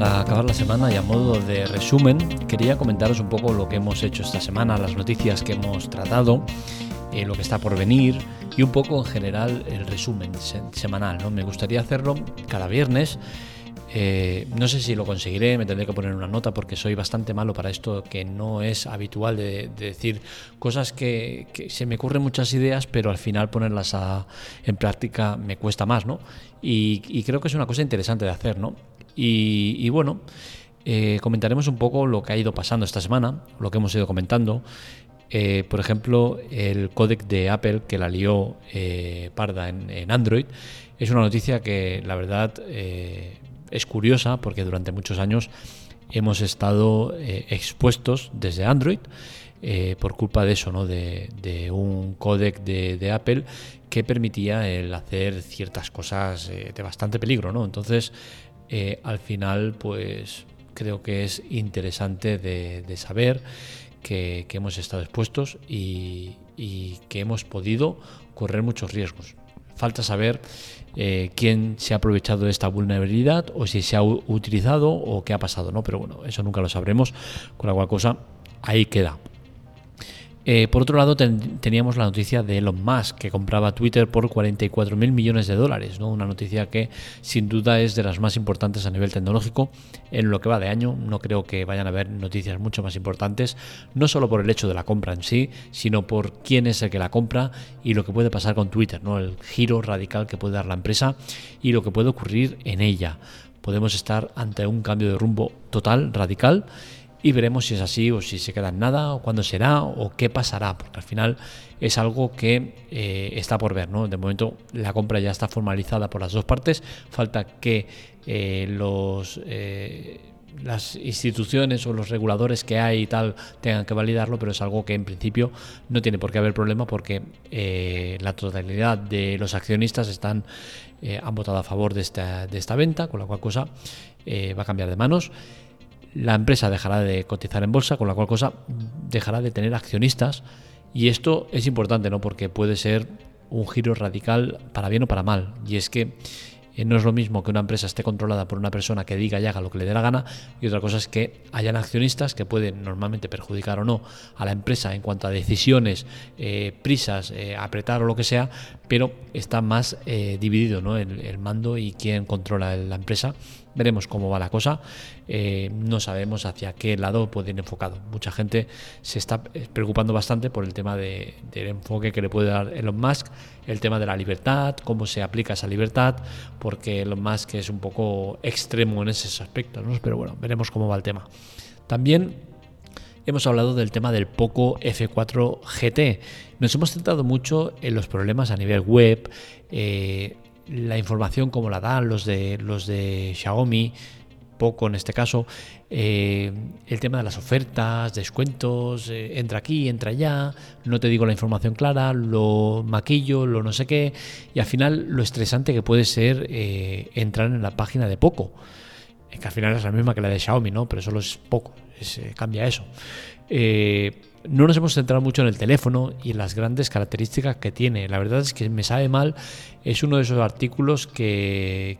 para acabar la semana y a modo de resumen, quería comentaros un poco lo que hemos hecho esta semana, las noticias que hemos tratado, eh, lo que está por venir y un poco en general el resumen semanal. ¿no? Me gustaría hacerlo cada viernes eh, no sé si lo conseguiré, me tendré que poner una nota porque soy bastante malo para esto que no es habitual de, decir cosas que, se me ocurren muchas ideas, pero al final ponerlas en práctica me cuesta más, ¿no? Y, creo que es una cosa interesante de hacer, ¿no? Y, bueno, eh, comentaremos un poco lo que ha ido pasando esta semana, lo que hemos ido comentando. Eh, por ejemplo, el códec de Apple que la lió parda en, Android es una noticia que la verdad es curiosa porque durante muchos años hemos estado eh, expuestos desde Android eh, por culpa de eso, ¿no? de, un códec de, Apple que permitía el hacer ciertas cosas eh, de bastante peligro. ¿no? Entonces, al final, pues creo que es interesante de, saber que, hemos estado expuestos y que hemos podido correr muchos riesgos. Falta saber eh, quién se ha aprovechado de esta vulnerabilidad o si se ha utilizado o qué ha pasado, ¿no? Pero bueno, eso nunca lo sabremos, con la cual cosa ahí queda. Eh, por otro lado, teníamos la noticia de Elon Musk, que compraba Twitter por 44 mil millones de dólares. ¿no? Una noticia que sin duda es de las más importantes a nivel tecnológico en lo que va de año. No creo que vayan a haber noticias mucho más importantes, no solo por el hecho de la compra en sí, sino por quién es el que la compra y lo que puede pasar con Twitter, ¿no? el giro radical que puede dar la empresa y lo que puede ocurrir en ella. Podemos estar ante un cambio de rumbo total, radical y veremos si es así o si se queda en nada o cuándo será o qué pasará, porque al final es algo que eh, está por ver. ¿no? De momento la compra ya está formalizada por las dos partes, falta que eh, los... Eh, las instituciones o los reguladores que hay y tal tengan que validarlo, pero es algo que en principio no tiene por qué haber problema porque la totalidad de los accionistas están han votado a favor de esta, de esta venta, con la cual cosa va a cambiar de manos la empresa dejará de cotizar en bolsa, con la cual cosa dejará de tener accionistas. Y esto es importante, ¿no? Porque puede ser un giro radical para bien o para mal. Y es que eh, no es lo mismo que una empresa esté controlada por una persona que diga y haga lo que le dé la gana y otra cosa es que hayan accionistas que pueden normalmente perjudicar o no a la empresa en cuanto a decisiones, eh, prisas, eh, apretar o lo que sea, pero está más dividido ¿no? el, mando y quién controla la empresa Veremos cómo va la cosa. Eh, no sabemos hacia qué lado puede ir enfocado. Mucha gente se está preocupando bastante por el tema del enfoque que le puede dar Elon Musk, el tema de la libertad, cómo se aplica esa libertad, porque Elon Musk es un poco extremo en ese aspecto. ¿no? Pero bueno, veremos cómo va el tema. También hemos hablado del tema del Poco F4 GT. Nos hemos centrado mucho en los problemas a nivel web, eh, la información como la dan los de, los de Xiaomi, poco en este caso, eh, el tema de las ofertas, descuentos, eh, entra aquí, entra allá, no te digo la información clara, lo maquillo, lo no sé qué, y al final lo estresante que puede ser eh, entrar en la página de poco, que al final es la misma que la de Xiaomi, ¿no? Pero solo es poco, cambia eso. No nos hemos centrado mucho en el teléfono y en las grandes características que tiene. La verdad es que me sabe mal, es uno de esos artículos que,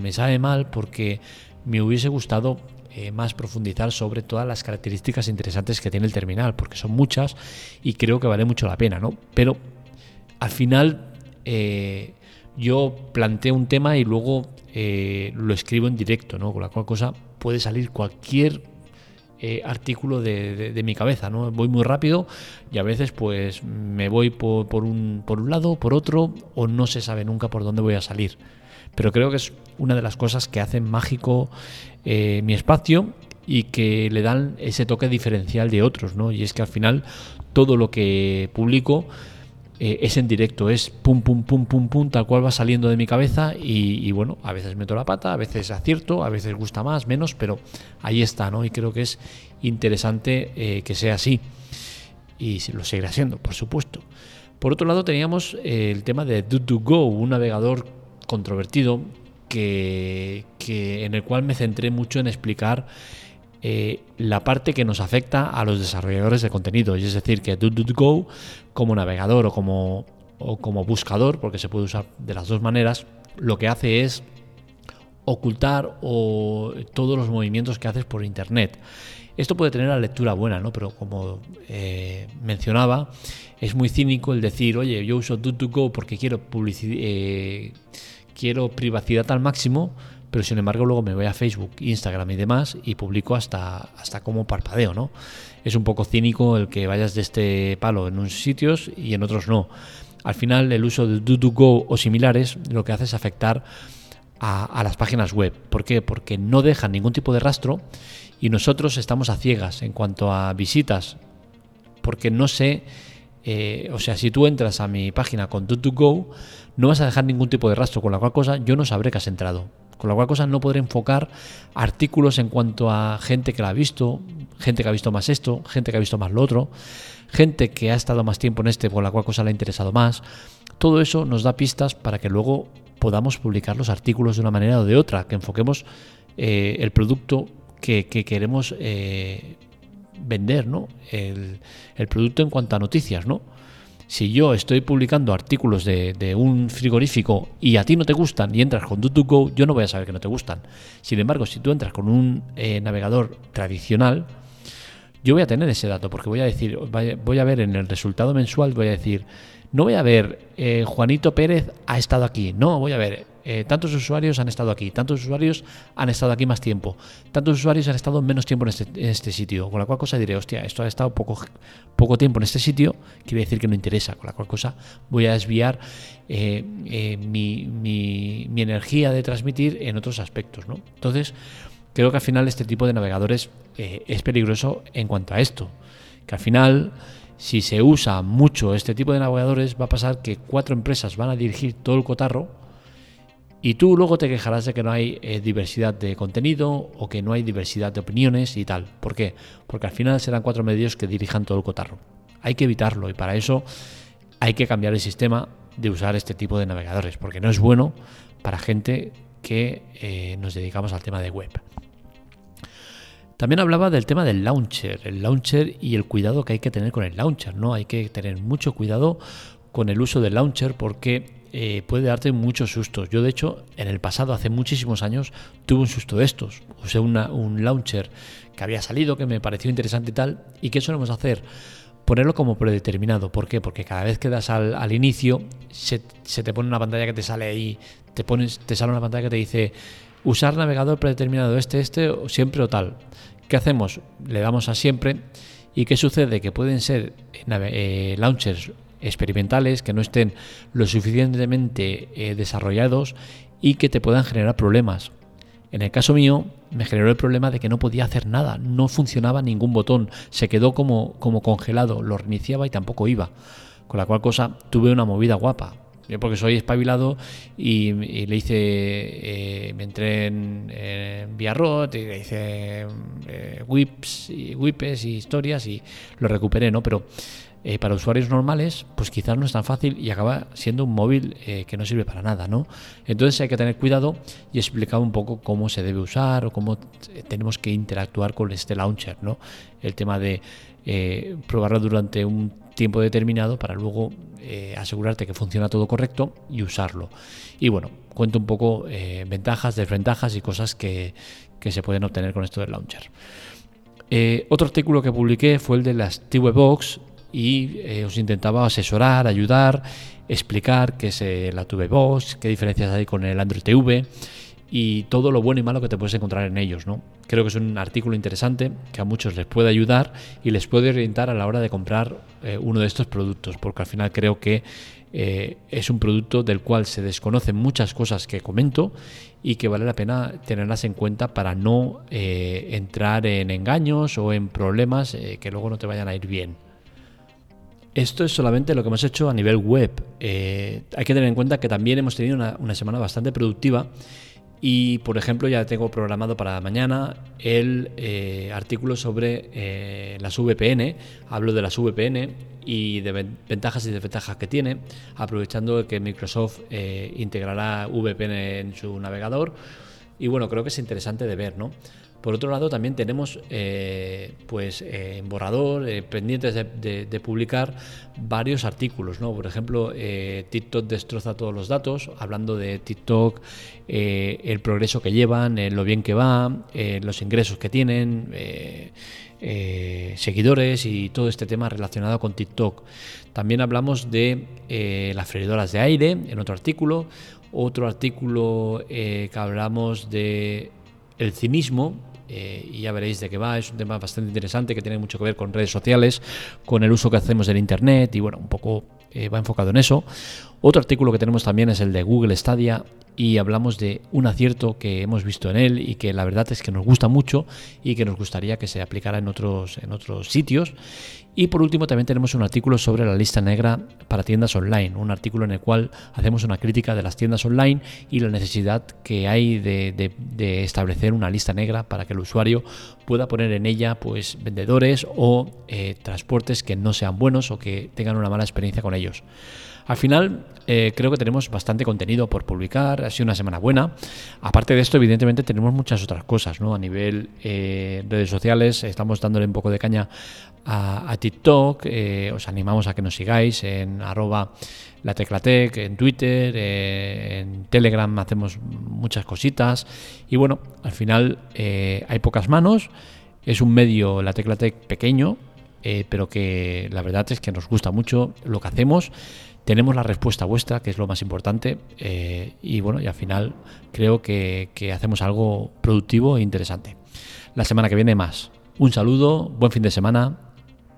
me sabe mal porque me hubiese gustado eh, más profundizar sobre todas las características interesantes que tiene el terminal, porque son muchas y creo que vale mucho la pena, ¿no? Pero al final eh, yo planteo un tema y luego eh, lo escribo en directo, ¿no? Con la cual cosa puede salir cualquier eh, artículo de, mi cabeza, ¿no? Voy muy rápido y a veces pues me voy por, un, por un lado, por otro, o no se sabe nunca por dónde voy a salir. Pero creo que es una de las cosas que hacen mágico eh, mi espacio y que le dan ese toque diferencial de otros, ¿no? Y es que al final todo lo que publico eh, es en directo, es pum, pum, pum, pum, pum, tal cual va saliendo de mi cabeza y, bueno, a veces meto la pata, a veces acierto, a veces gusta más, menos, pero ahí está, ¿no? Y creo que es interesante eh, que sea así y lo seguirá siendo, por supuesto. Por otro lado, teníamos eh, el tema de Do2Go, un navegador controvertido que, que, en el cual me centré mucho en explicar eh, la parte que nos afecta a los desarrolladores de contenido. Y es decir, que DuckDuckGo como navegador o como, buscador, porque se puede usar de las dos maneras, lo que hace es ocultar todos los movimientos que haces por internet. Esto puede tener la lectura buena, ¿no? Pero como eh, mencionaba, es muy cínico el decir, oye, yo uso DuckDuckGo porque quiero eh, quiero privacidad al máximo, pero sin embargo luego me voy a Facebook, Instagram y demás y publico hasta, hasta como parpadeo, ¿no? Es un poco cínico el que vayas de este palo en unos sitios y en otros no. Al final el uso de DuckDuckGo o similares lo que hace es afectar a, las páginas web. ¿Por qué? Porque no dejan ningún tipo de rastro y nosotros estamos a ciegas en cuanto a visitas, porque no sé, eh, o sea, si tú entras a mi página con DuckDuckGo, no vas a dejar ningún tipo de rastro, con la cual cosa yo no sabré que has entrado. Con la cual cosa no podré enfocar artículos en cuanto a gente que la ha visto, gente que ha visto más esto, gente que ha visto más lo otro, gente que ha estado más tiempo en este, con la cual cosa le ha interesado más. Todo eso nos da pistas para que luego podamos publicar los artículos de una manera o de otra, que enfoquemos eh, el producto que, queremos eh, vender, ¿no? El, producto en cuanto a noticias, ¿no? Si yo estoy publicando artículos de, un frigorífico y a ti no te gustan y entras con DuckDuckGo, yo no voy a saber que no te gustan. Sin embargo, si tú entras con un eh, navegador tradicional, yo voy a tener ese dato porque voy a decir, voy a ver en el resultado mensual, voy a decir, no voy a ver eh, Juanito Pérez ha estado aquí, no, voy a ver eh, tantos usuarios han estado aquí, tantos usuarios han estado aquí más tiempo, tantos usuarios han estado menos tiempo en este, este sitio, con la cual cosa diré, hostia, esto ha estado poco, poco tiempo en este sitio, quiere decir que no interesa, con la cual cosa voy a desviar eh, mi, mi, energía de transmitir en otros aspectos, ¿no? Entonces, creo que al final este tipo de navegadores es peligroso en cuanto a esto, que al final si se usa mucho este tipo de navegadores, va a pasar que cuatro empresas van a dirigir todo el cotarro y tú luego te quejarás de que no hay eh, diversidad de contenido o que no hay diversidad de opiniones y tal. ¿Por qué? Porque al final serán cuatro medios que dirijan todo el cotarro. Hay que evitarlo y para eso hay que cambiar el sistema de usar este tipo de navegadores, porque no es bueno para gente que eh, nos dedicamos al tema de web. También hablaba del tema del launcher, el launcher y el cuidado que hay que tener con el launcher, ¿no? Hay que tener mucho cuidado con el uso del launcher porque eh, puede darte muchos sustos. Yo, de hecho, en el pasado, hace muchísimos años, tuve un susto de estos. Usé un launcher que había salido, que me pareció interesante y tal. ¿Y qué solemos hacer? Ponerlo como predeterminado. ¿Por qué? Porque cada vez que das al, inicio, se, te pone una pantalla que te sale ahí, te, pones, te sale una pantalla que te dice usar navegador predeterminado este, este, siempre o tal. ¿Qué hacemos? Le damos a siempre. ¿Y qué sucede? Que pueden ser eh, launchers experimentales que no estén lo suficientemente eh, desarrollados y que te puedan generar problemas. En el caso mío, me generó el problema de que no podía hacer nada, no funcionaba ningún botón, se quedó como, como congelado, lo reiniciaba y tampoco iba. Con la cual cosa tuve una movida guapa. Yo porque soy espabilado y, le hice, eh, me entré en, en Villarrot y le hice eh, whips y whipes y historias y lo recuperé, ¿no? Pero eh, para usuarios normales, pues quizás no es tan fácil y acaba siendo un móvil que no sirve para nada, ¿no? Entonces hay que tener cuidado y explicar un poco cómo se debe usar o cómo tenemos que interactuar con este launcher, ¿no? El tema de probarlo durante un tiempo determinado para luego eh, asegurarte que funciona todo correcto y usarlo. Y bueno, cuento un poco eh, ventajas, desventajas y cosas que, se pueden obtener con esto del launcher. Eh, otro artículo que publiqué fue el de las TV Box y os intentaba asesorar, ayudar, explicar qué es la TV Box, qué diferencias hay con el Android TV y todo lo bueno y malo que te puedes encontrar en ellos. ¿no? Creo que es un artículo interesante que a muchos les puede ayudar y les puede orientar a la hora de comprar eh, uno de estos productos, porque al final creo que eh, es un producto del cual se desconocen muchas cosas que comento y que vale la pena tenerlas en cuenta para no eh, entrar en engaños o en problemas que luego no te vayan a ir bien. Esto es solamente lo que hemos hecho a nivel web. hay que tener en cuenta que también hemos tenido una, una semana bastante productiva y, por ejemplo, ya tengo programado para mañana el eh, artículo sobre eh, las VPN. Hablo de las VPN y de ventajas y desventajas que tiene, aprovechando que Microsoft eh, integrará VPN en su navegador. Y bueno, creo que es interesante de ver, ¿no? Por otro lado, también tenemos eh, pues eh, en borrador, eh, pendientes de, publicar varios artículos. ¿no? Por ejemplo, TikTok destroza todos los datos, hablando de TikTok, el progreso que llevan, lo bien que va, los ingresos que tienen. seguidores y todo este tema relacionado con TikTok. También hablamos de las freidoras de aire en otro artículo, otro artículo que hablamos de el cinismo, eh, y ya veréis de qué va. Es un tema bastante interesante que tiene mucho que ver con redes sociales, con el uso que hacemos del Internet y bueno, un poco eh, va enfocado en eso. Otro artículo que tenemos también es el de Google Stadia y hablamos de un acierto que hemos visto en él y que la verdad es que nos gusta mucho y que nos gustaría que se aplicara en otros, en otros sitios. Y por último también tenemos un artículo sobre la lista negra para tiendas online, un artículo en el cual hacemos una crítica de las tiendas online y la necesidad que hay de, establecer una lista negra para que el usuario pueda poner en ella pues vendedores o eh, transportes que no sean buenos o que tengan una mala experiencia con ellos. Al final, eh, creo que tenemos bastante contenido por publicar, ha sido una semana buena. Aparte de esto, evidentemente tenemos muchas otras cosas, ¿no? A nivel eh, redes sociales, estamos dándole un poco de caña a, TikTok, eh, os animamos a que nos sigáis en arroba la teclatec, en Twitter, en Telegram hacemos muchas cositas y bueno, al final hay pocas manos, es un medio, la teclatec pequeño, pero que la verdad es que nos gusta mucho lo que hacemos tenemos la respuesta vuestra, que es lo más importante, eh, y bueno, y al final creo que hacemos algo productivo e interesante. La semana que viene más. Un saludo, buen fin de semana,